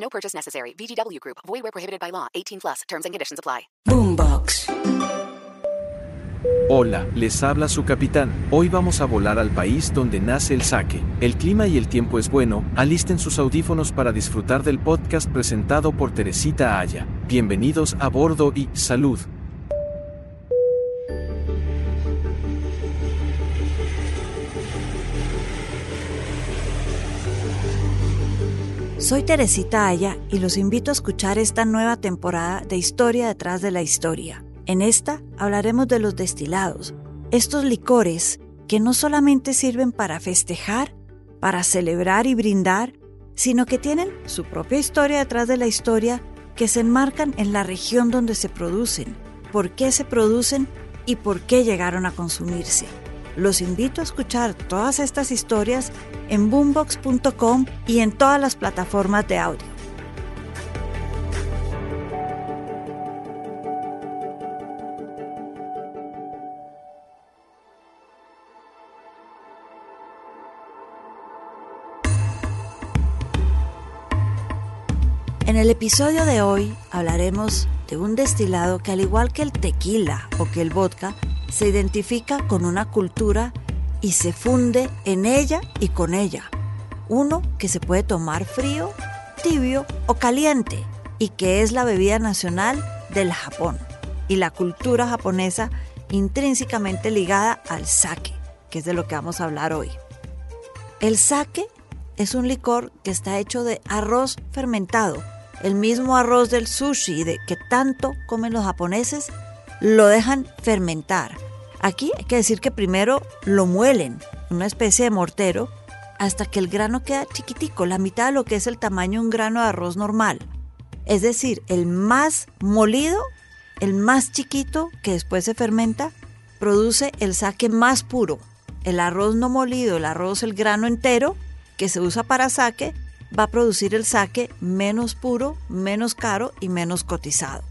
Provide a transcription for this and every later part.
No purchase necessary. VGW Group. Void where prohibited by law. 18 plus. Terms and conditions apply. Boombox. Hola, les habla su capitán. Hoy vamos a volar al país donde nace el saque. El clima y el tiempo es bueno, alisten sus audífonos para disfrutar del podcast presentado por Teresita Aya. Bienvenidos a bordo y salud. Soy Teresita Aya y los invito a escuchar esta nueva temporada de Historia detrás de la historia. En esta hablaremos de los destilados, estos licores que no solamente sirven para festejar, para celebrar y brindar, sino que tienen su propia historia detrás de la historia que se enmarcan en la región donde se producen, por qué se producen y por qué llegaron a consumirse. Los invito a escuchar todas estas historias en boombox.com y en todas las plataformas de audio. En el episodio de hoy hablaremos de un destilado que al igual que el tequila o que el vodka, se identifica con una cultura y se funde en ella y con ella. Uno que se puede tomar frío, tibio o caliente y que es la bebida nacional del Japón y la cultura japonesa intrínsecamente ligada al sake, que es de lo que vamos a hablar hoy. El sake es un licor que está hecho de arroz fermentado, el mismo arroz del sushi de que tanto comen los japoneses, lo dejan fermentar. Aquí hay que decir que primero lo muelen, una especie de mortero, hasta que el grano queda chiquitico, la mitad de lo que es el tamaño de un grano de arroz normal. Es decir, el más molido, el más chiquito que después se fermenta, produce el saque más puro. El arroz no molido, el arroz, el grano entero, que se usa para saque, va a producir el saque menos puro, menos caro y menos cotizado.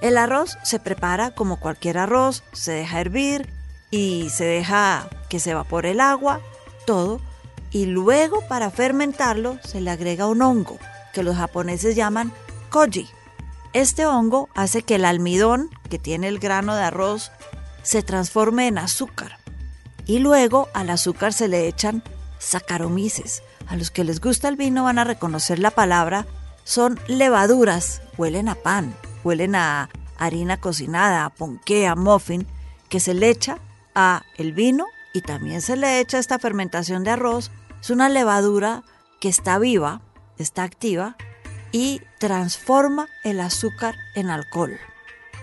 El arroz se prepara como cualquier arroz, se deja hervir y se deja que se evapore el agua, todo, y luego para fermentarlo se le agrega un hongo que los japoneses llaman koji. Este hongo hace que el almidón que tiene el grano de arroz se transforme en azúcar y luego al azúcar se le echan saccharomyces. A los que les gusta el vino van a reconocer la palabra, son levaduras, huelen a pan, huelen a harina cocinada, a muffin, que se le echa a el vino y también se le echa esta fermentación de arroz. Es una levadura que está viva, está activa y transforma el azúcar en alcohol.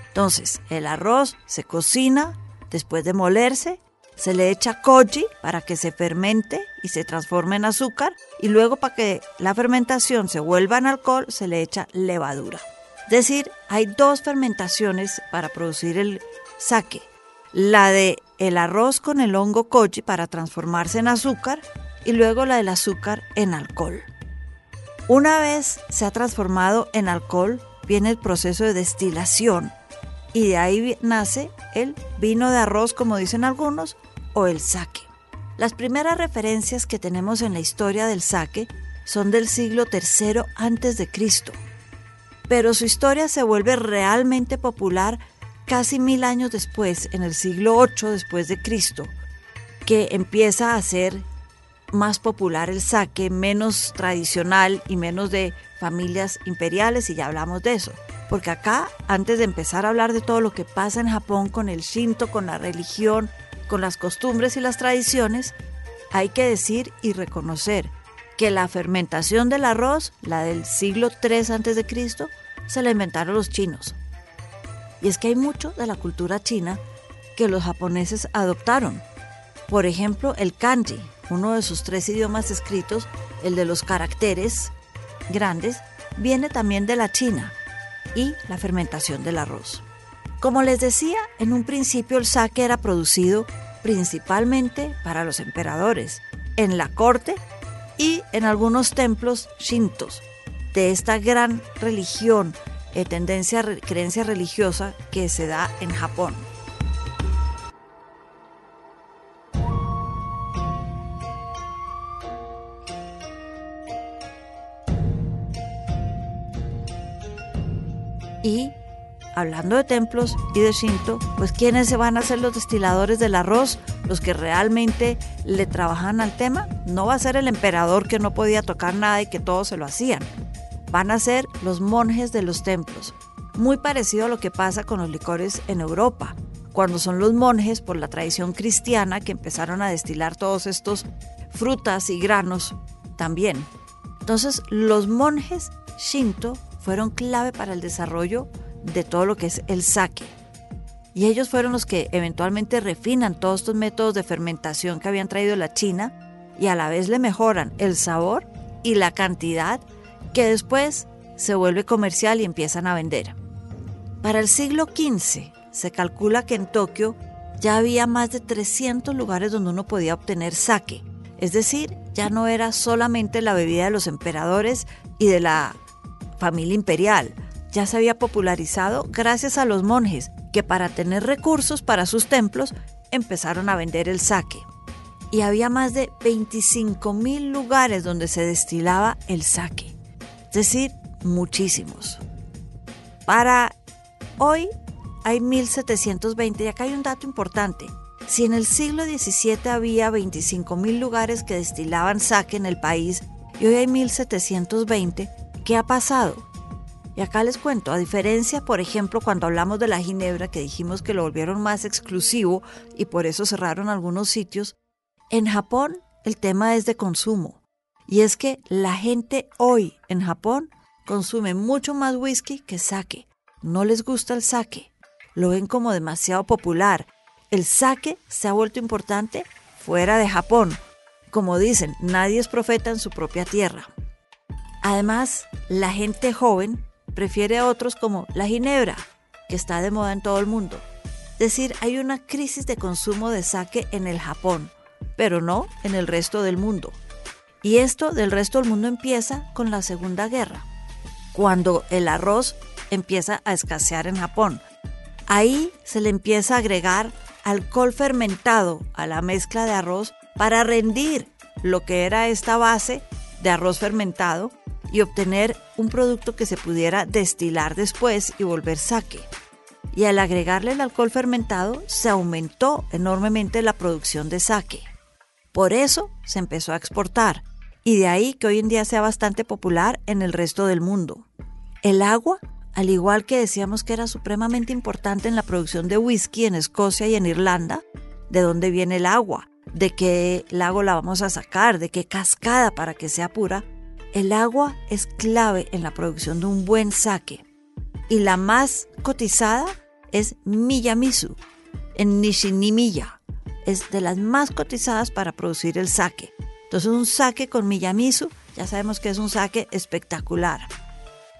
Entonces, el arroz se cocina después de molerse, se le echa koji para que se fermente y se transforme en azúcar y luego para que la fermentación se vuelva en alcohol se le echa levadura. Es decir, hay dos fermentaciones para producir el sake. La de el arroz con el hongo koji para transformarse en azúcar y luego la del azúcar en alcohol. Una vez se ha transformado en alcohol, viene el proceso de destilación y de ahí nace el vino de arroz, como dicen algunos, o el sake. Las primeras referencias que tenemos en la historia del sake son del siglo III Cristo pero su historia se vuelve realmente popular casi mil años después, en el siglo VIII después de Cristo, que empieza a ser más popular el sake, menos tradicional y menos de familias imperiales, y ya hablamos de eso. Porque acá, antes de empezar a hablar de todo lo que pasa en Japón con el Shinto, con la religión, con las costumbres y las tradiciones, hay que decir y reconocer que la fermentación del arroz, la del siglo III a.C., se la inventaron los chinos. Y es que hay mucho de la cultura china que los japoneses adoptaron. Por ejemplo, el kanji, uno de sus tres idiomas escritos, el de los caracteres grandes, viene también de la China y la fermentación del arroz. Como les decía, en un principio el sake era producido principalmente para los emperadores, en la corte y en algunos templos shintos de esta gran religión, eh, tendencia, creencia religiosa que se da en Japón. Y hablando de templos y de Shinto, pues ¿quiénes se van a ser los destiladores del arroz? Los que realmente le trabajan al tema. No va a ser el emperador que no podía tocar nada y que todos se lo hacían. Van a ser los monjes de los templos. Muy parecido a lo que pasa con los licores en Europa, cuando son los monjes por la tradición cristiana que empezaron a destilar todos estos frutas y granos también. Entonces, los monjes Shinto fueron clave para el desarrollo de todo lo que es el sake. Y ellos fueron los que eventualmente refinan todos estos métodos de fermentación que habían traído la China y a la vez le mejoran el sabor y la cantidad que después se vuelve comercial y empiezan a vender. Para el siglo XV se calcula que en Tokio ya había más de 300 lugares donde uno podía obtener sake. Es decir, ya no era solamente la bebida de los emperadores y de la familia imperial, ya se había popularizado gracias a los monjes que para tener recursos para sus templos empezaron a vender el sake. Y había más de 25 mil lugares donde se destilaba el sake, es decir, muchísimos. Para hoy hay 1720 y acá hay un dato importante. Si en el siglo XVII había 25 mil lugares que destilaban sake en el país y hoy hay 1720, ¿Qué ha pasado? Y acá les cuento, a diferencia, por ejemplo, cuando hablamos de la ginebra, que dijimos que lo volvieron más exclusivo y por eso cerraron algunos sitios, en Japón el tema es de consumo. Y es que la gente hoy en Japón consume mucho más whisky que sake. No les gusta el sake. Lo ven como demasiado popular. El sake se ha vuelto importante fuera de Japón. Como dicen, nadie es profeta en su propia tierra. Además, la gente joven prefiere a otros como la ginebra, que está de moda en todo el mundo. Es decir, hay una crisis de consumo de sake en el Japón, pero no en el resto del mundo. Y esto del resto del mundo empieza con la Segunda Guerra, cuando el arroz empieza a escasear en Japón. Ahí se le empieza a agregar alcohol fermentado a la mezcla de arroz para rendir lo que era esta base de arroz fermentado y obtener un producto que se pudiera destilar después y volver saque. Y al agregarle el alcohol fermentado se aumentó enormemente la producción de saque. Por eso se empezó a exportar y de ahí que hoy en día sea bastante popular en el resto del mundo. El agua, al igual que decíamos que era supremamente importante en la producción de whisky en Escocia y en Irlanda, ¿de dónde viene el agua? ¿De qué lago la vamos a sacar? ¿De qué cascada para que sea pura? El agua es clave en la producción de un buen sake y la más cotizada es Miyamisu en Nishinimiya. Es de las más cotizadas para producir el sake. Entonces un sake con Miyamisu ya sabemos que es un sake espectacular.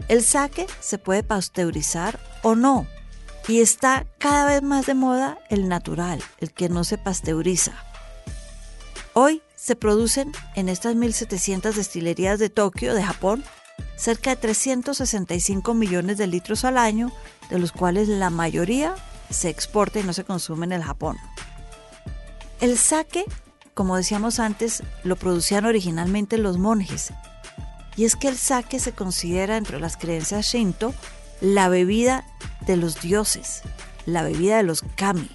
El sake se puede pasteurizar o no y está cada vez más de moda el natural, el que no se pasteuriza. Hoy se producen en estas 1.700 destilerías de Tokio, de Japón, cerca de 365 millones de litros al año, de los cuales la mayoría se exporta y no se consume en el Japón. El sake, como decíamos antes, lo producían originalmente los monjes. Y es que el sake se considera entre las creencias Shinto la bebida de los dioses, la bebida de los kami.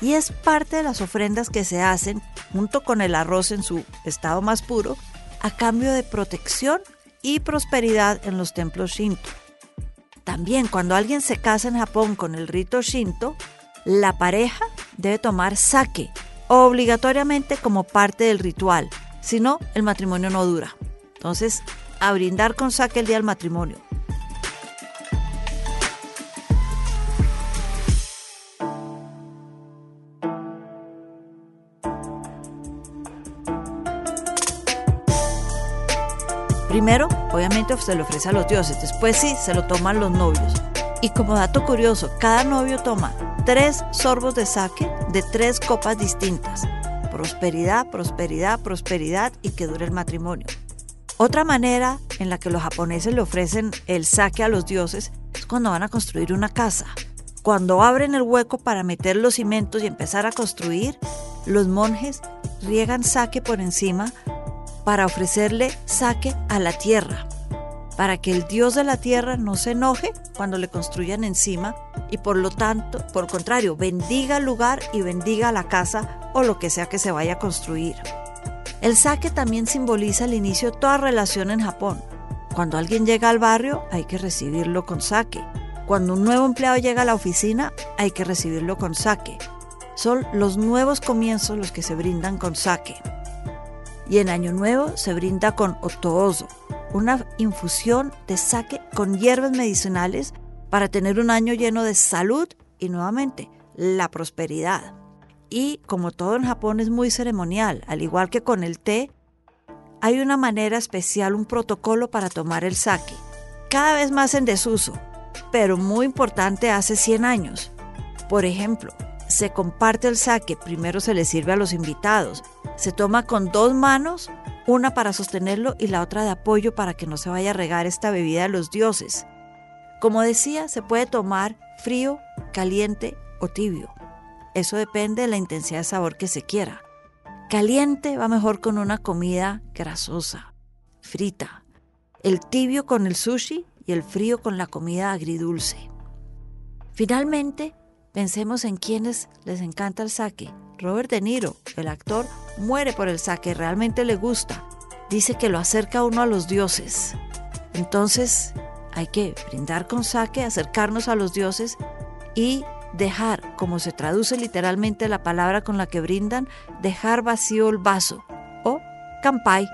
Y es parte de las ofrendas que se hacen junto con el arroz en su estado más puro, a cambio de protección y prosperidad en los templos Shinto. También cuando alguien se casa en Japón con el rito Shinto, la pareja debe tomar sake obligatoriamente como parte del ritual, si no, el matrimonio no dura. Entonces, a brindar con sake el día del matrimonio. Primero, obviamente, se le ofrece a los dioses, después sí, se lo toman los novios. Y como dato curioso, cada novio toma tres sorbos de sake de tres copas distintas. Prosperidad, prosperidad, prosperidad y que dure el matrimonio. Otra manera en la que los japoneses le ofrecen el sake a los dioses es cuando van a construir una casa. Cuando abren el hueco para meter los cimientos y empezar a construir, los monjes riegan sake por encima para ofrecerle sake a la tierra para que el Dios de la tierra no se enoje cuando le construyan encima y por lo tanto, por contrario, bendiga el lugar y bendiga la casa o lo que sea que se vaya a construir. El saque también simboliza el inicio de toda relación en Japón. Cuando alguien llega al barrio hay que recibirlo con saque. Cuando un nuevo empleado llega a la oficina hay que recibirlo con saque. Son los nuevos comienzos los que se brindan con saque. Y en Año Nuevo se brinda con otoozo, una infusión de sake con hierbas medicinales para tener un año lleno de salud y nuevamente la prosperidad. Y como todo en Japón es muy ceremonial, al igual que con el té, hay una manera especial, un protocolo para tomar el sake, cada vez más en desuso, pero muy importante hace 100 años. Por ejemplo, se comparte el sake, primero se le sirve a los invitados, se toma con dos manos una para sostenerlo y la otra de apoyo para que no se vaya a regar esta bebida de los dioses. Como decía, se puede tomar frío, caliente o tibio. Eso depende de la intensidad de sabor que se quiera. Caliente va mejor con una comida grasosa, frita. El tibio con el sushi y el frío con la comida agridulce. Finalmente, pensemos en quienes les encanta el sake Robert De Niro, el actor, muere por el saque, realmente le gusta. Dice que lo acerca uno a los dioses. Entonces hay que brindar con saque, acercarnos a los dioses y dejar, como se traduce literalmente la palabra con la que brindan, dejar vacío el vaso o kampai